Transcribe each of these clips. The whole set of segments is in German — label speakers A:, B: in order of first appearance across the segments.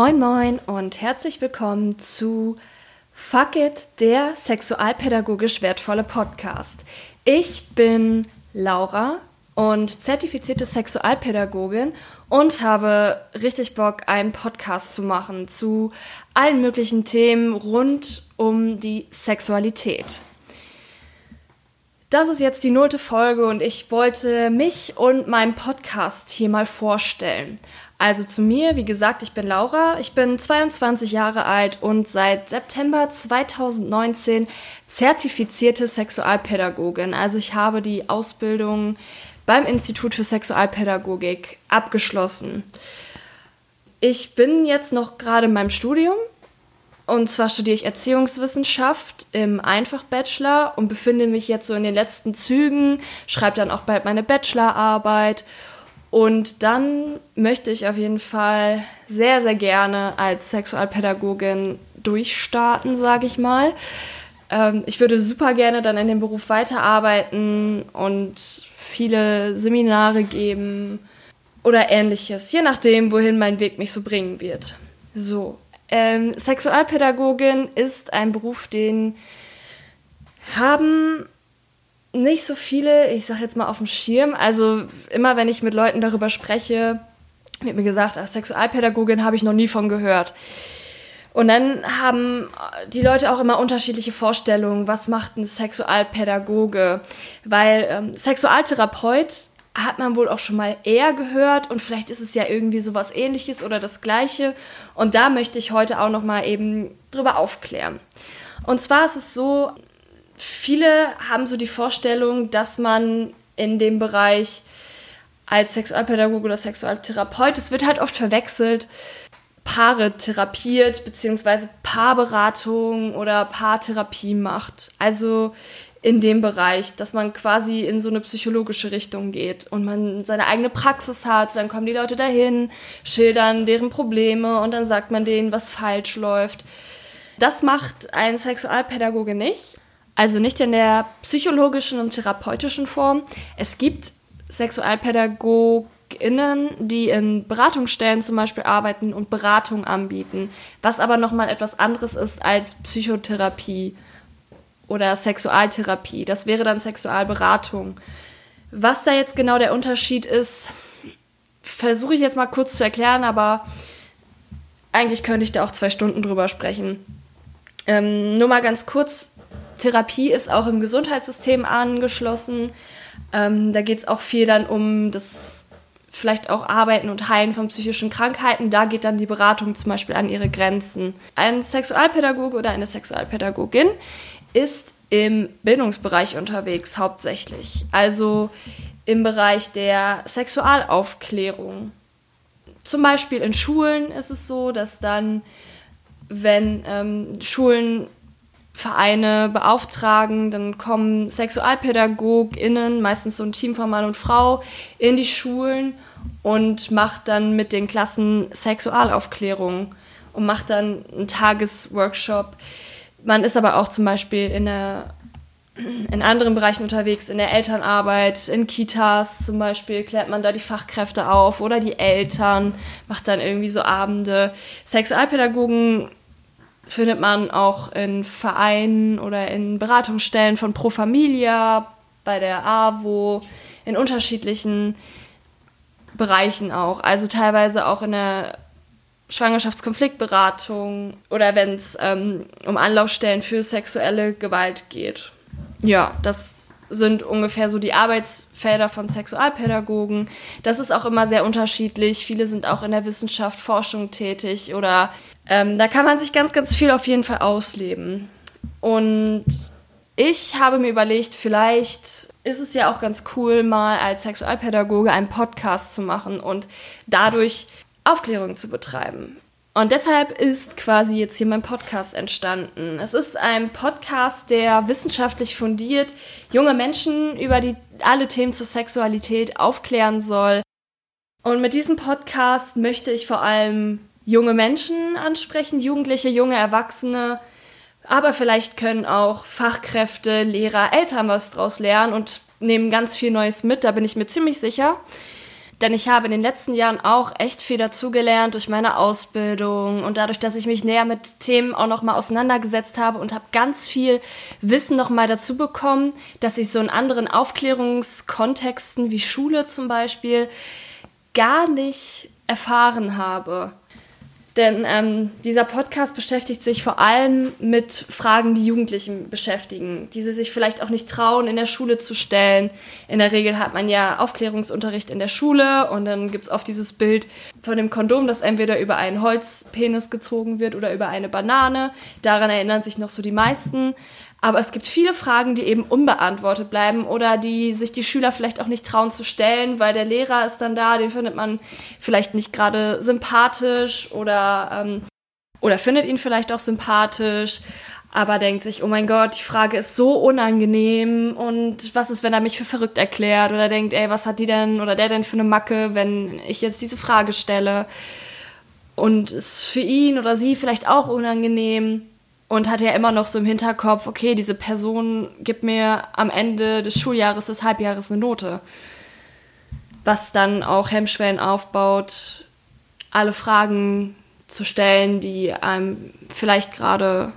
A: Moin moin und herzlich willkommen zu Fuck It, der sexualpädagogisch wertvolle Podcast. Ich bin Laura und zertifizierte Sexualpädagogin und habe richtig Bock, einen Podcast zu machen zu allen möglichen Themen rund um die Sexualität. Das ist jetzt die nullte Folge und ich wollte mich und meinen Podcast hier mal vorstellen. Also zu mir, wie gesagt, ich bin Laura, ich bin 22 Jahre alt und seit September 2019 zertifizierte Sexualpädagogin. Also ich habe die Ausbildung beim Institut für Sexualpädagogik abgeschlossen. Ich bin jetzt noch gerade in meinem Studium und zwar studiere ich Erziehungswissenschaft im Einfach-Bachelor und befinde mich jetzt so in den letzten Zügen, schreibe dann auch bald meine Bachelorarbeit und dann möchte ich auf jeden Fall sehr, sehr gerne als Sexualpädagogin durchstarten, sage ich mal. Ähm, ich würde super gerne dann in dem Beruf weiterarbeiten und viele Seminare geben oder ähnliches, je nachdem, wohin mein Weg mich so bringen wird. So, ähm, Sexualpädagogin ist ein Beruf, den haben nicht so viele, ich sag jetzt mal auf dem Schirm. Also immer wenn ich mit Leuten darüber spreche, wird mir gesagt, als Sexualpädagogin habe ich noch nie von gehört. Und dann haben die Leute auch immer unterschiedliche Vorstellungen, was macht ein Sexualpädagoge? Weil ähm, Sexualtherapeut hat man wohl auch schon mal eher gehört und vielleicht ist es ja irgendwie sowas ähnliches oder das gleiche. Und da möchte ich heute auch noch mal eben drüber aufklären. Und zwar ist es so, viele haben so die Vorstellung, dass man in dem Bereich als Sexualpädagoge oder Sexualtherapeut, es wird halt oft verwechselt, Paare therapiert, beziehungsweise Paarberatung oder Paartherapie macht. Also in dem Bereich, dass man quasi in so eine psychologische Richtung geht und man seine eigene Praxis hat, dann kommen die Leute dahin, schildern deren Probleme und dann sagt man denen, was falsch läuft. Das macht ein Sexualpädagoge nicht. Also nicht in der psychologischen und therapeutischen Form. Es gibt SexualpädagogInnen, die in Beratungsstellen zum Beispiel arbeiten und Beratung anbieten, was aber nochmal etwas anderes ist als Psychotherapie oder Sexualtherapie. Das wäre dann Sexualberatung. Was da jetzt genau der Unterschied ist, versuche ich jetzt mal kurz zu erklären, aber eigentlich könnte ich da auch zwei Stunden drüber sprechen. Ähm, nur mal ganz kurz, Therapie ist auch im Gesundheitssystem angeschlossen. Ähm, da geht es auch viel dann um das vielleicht auch Arbeiten und Heilen von psychischen Krankheiten. Da geht dann die Beratung zum Beispiel an ihre Grenzen. Ein Sexualpädagoge oder eine Sexualpädagogin ist im Bildungsbereich unterwegs hauptsächlich. Also im Bereich der Sexualaufklärung. Zum Beispiel in Schulen ist es so, dass dann, wenn ähm, Schulen Vereine beauftragen, dann kommen SexualpädagogInnen, meistens so ein Team von Mann und Frau, in die Schulen und macht dann mit den Klassen Sexualaufklärung und macht dann einen Tagesworkshop. Man ist aber auch zum Beispiel in, der, in anderen Bereichen unterwegs, in der Elternarbeit, in Kitas zum Beispiel klärt man da die Fachkräfte auf oder die Eltern, macht dann irgendwie so Abende. Sexualpädagogen findet man auch in Vereinen oder in Beratungsstellen von Pro Familia, bei der AWO, in unterschiedlichen Bereichen auch. Also teilweise auch in der Schwangerschaftskonfliktberatung oder wenn es ähm, um Anlaufstellen für sexuelle Gewalt geht. Ja, das sind ungefähr so die Arbeitsfelder von Sexualpädagogen. Das ist auch immer sehr unterschiedlich. Viele sind auch in der Wissenschaft, Forschung tätig oder ähm, da kann man sich ganz, ganz viel auf jeden Fall ausleben. Und ich habe mir überlegt, vielleicht ist es ja auch ganz cool, mal als Sexualpädagoge einen Podcast zu machen und dadurch Aufklärung zu betreiben. Und deshalb ist quasi jetzt hier mein Podcast entstanden. Es ist ein Podcast, der wissenschaftlich fundiert junge Menschen über die, alle Themen zur Sexualität aufklären soll. Und mit diesem Podcast möchte ich vor allem junge Menschen ansprechen, Jugendliche, junge Erwachsene, aber vielleicht können auch Fachkräfte, Lehrer, Eltern was draus lernen und nehmen ganz viel Neues mit, da bin ich mir ziemlich sicher. Denn ich habe in den letzten Jahren auch echt viel dazugelernt durch meine Ausbildung und dadurch, dass ich mich näher mit Themen auch nochmal auseinandergesetzt habe und habe ganz viel Wissen nochmal dazu bekommen, dass ich so in anderen Aufklärungskontexten wie Schule zum Beispiel gar nicht erfahren habe. Denn ähm, dieser Podcast beschäftigt sich vor allem mit Fragen, die Jugendlichen beschäftigen, die sie sich vielleicht auch nicht trauen, in der Schule zu stellen. In der Regel hat man ja Aufklärungsunterricht in der Schule und dann gibt es oft dieses Bild von dem Kondom, das entweder über einen Holzpenis gezogen wird oder über eine Banane. Daran erinnern sich noch so die meisten. Aber es gibt viele Fragen, die eben unbeantwortet bleiben oder die sich die Schüler vielleicht auch nicht trauen zu stellen, weil der Lehrer ist dann da, den findet man vielleicht nicht gerade sympathisch oder, ähm, oder findet ihn vielleicht auch sympathisch, aber denkt sich, oh mein Gott, die Frage ist so unangenehm und was ist, wenn er mich für verrückt erklärt oder denkt, ey, was hat die denn oder der denn für eine Macke, wenn ich jetzt diese Frage stelle? Und ist für ihn oder sie vielleicht auch unangenehm und hat ja immer noch so im Hinterkopf, okay, diese Person gibt mir am Ende des Schuljahres, des Halbjahres eine Note. Was dann auch Hemmschwellen aufbaut, alle Fragen zu stellen, die einem vielleicht gerade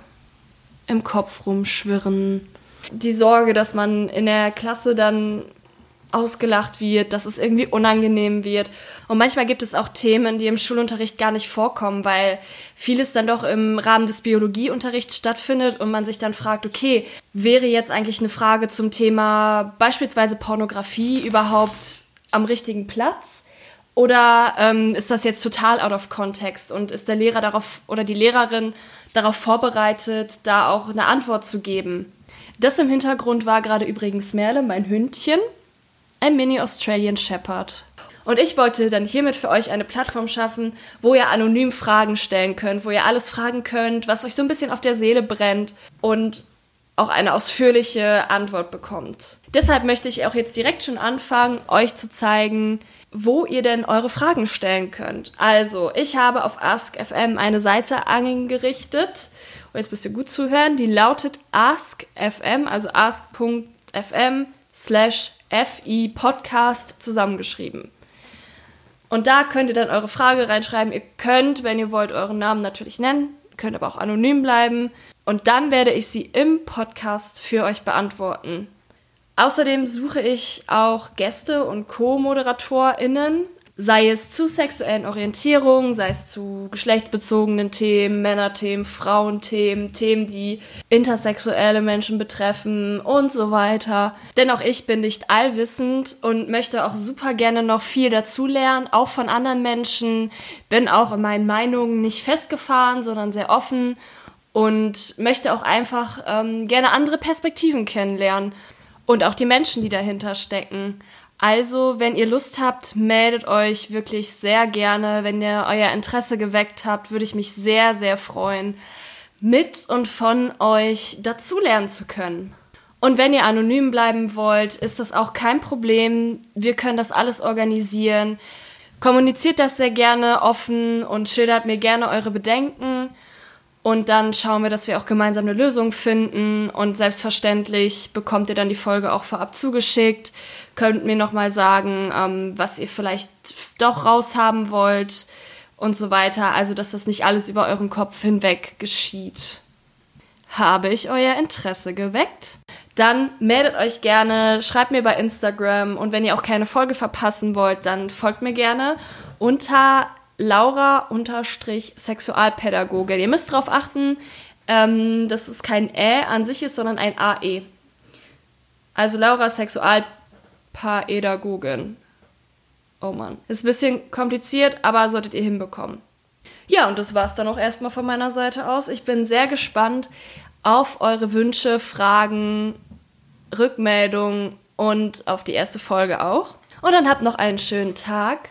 A: im Kopf rumschwirren. Die Sorge, dass man in der Klasse dann ausgelacht wird, dass es irgendwie unangenehm wird. Und manchmal gibt es auch Themen, die im Schulunterricht gar nicht vorkommen, weil vieles dann doch im Rahmen des Biologieunterrichts stattfindet und man sich dann fragt, okay, wäre jetzt eigentlich eine Frage zum Thema beispielsweise Pornografie überhaupt am richtigen Platz? Oder ähm, ist das jetzt total out of context und ist der Lehrer darauf oder die Lehrerin darauf vorbereitet, da auch eine Antwort zu geben? Das im Hintergrund war gerade übrigens Merle, mein Hündchen ein Mini Australian Shepherd. Und ich wollte dann hiermit für euch eine Plattform schaffen, wo ihr anonym Fragen stellen könnt, wo ihr alles fragen könnt, was euch so ein bisschen auf der Seele brennt und auch eine ausführliche Antwort bekommt. Deshalb möchte ich auch jetzt direkt schon anfangen, euch zu zeigen, wo ihr denn eure Fragen stellen könnt. Also, ich habe auf AskFM eine Seite angerichtet. Und jetzt müsst ihr gut zuhören. Die lautet AskFM, also ask.fm slash FI Podcast zusammengeschrieben. Und da könnt ihr dann eure Frage reinschreiben. Ihr könnt, wenn ihr wollt, euren Namen natürlich nennen, könnt aber auch anonym bleiben. Und dann werde ich sie im Podcast für euch beantworten. Außerdem suche ich auch Gäste und Co-ModeratorInnen, sei es zu sexuellen Orientierungen, sei es zu geschlechtsbezogenen Themen, Männerthemen, Frauenthemen, Themen, die intersexuelle Menschen betreffen und so weiter. Denn auch ich bin nicht allwissend und möchte auch super gerne noch viel dazulernen, auch von anderen Menschen, bin auch in meinen Meinungen nicht festgefahren, sondern sehr offen und möchte auch einfach ähm, gerne andere Perspektiven kennenlernen und auch die Menschen, die dahinter stecken. Also, wenn ihr Lust habt, meldet euch wirklich sehr gerne. Wenn ihr euer Interesse geweckt habt, würde ich mich sehr, sehr freuen, mit und von euch dazulernen zu können. Und wenn ihr anonym bleiben wollt, ist das auch kein Problem. Wir können das alles organisieren. Kommuniziert das sehr gerne offen und schildert mir gerne eure Bedenken. Und dann schauen wir, dass wir auch gemeinsam eine Lösung finden. Und selbstverständlich bekommt ihr dann die Folge auch vorab zugeschickt. Könnt mir nochmal sagen, ähm, was ihr vielleicht doch raushaben wollt und so weiter. Also, dass das nicht alles über euren Kopf hinweg geschieht. Habe ich euer Interesse geweckt? Dann meldet euch gerne, schreibt mir bei Instagram und wenn ihr auch keine Folge verpassen wollt, dann folgt mir gerne unter Laura-Sexualpädagogin. Ihr müsst darauf achten, ähm, dass es kein Ä an sich ist, sondern ein AE. Also Laura Sexualpädagogin. Oh Mann. Ist ein bisschen kompliziert, aber solltet ihr hinbekommen. Ja, und das war es dann auch erstmal von meiner Seite aus. Ich bin sehr gespannt auf eure Wünsche, Fragen, Rückmeldungen und auf die erste Folge auch. Und dann habt noch einen schönen Tag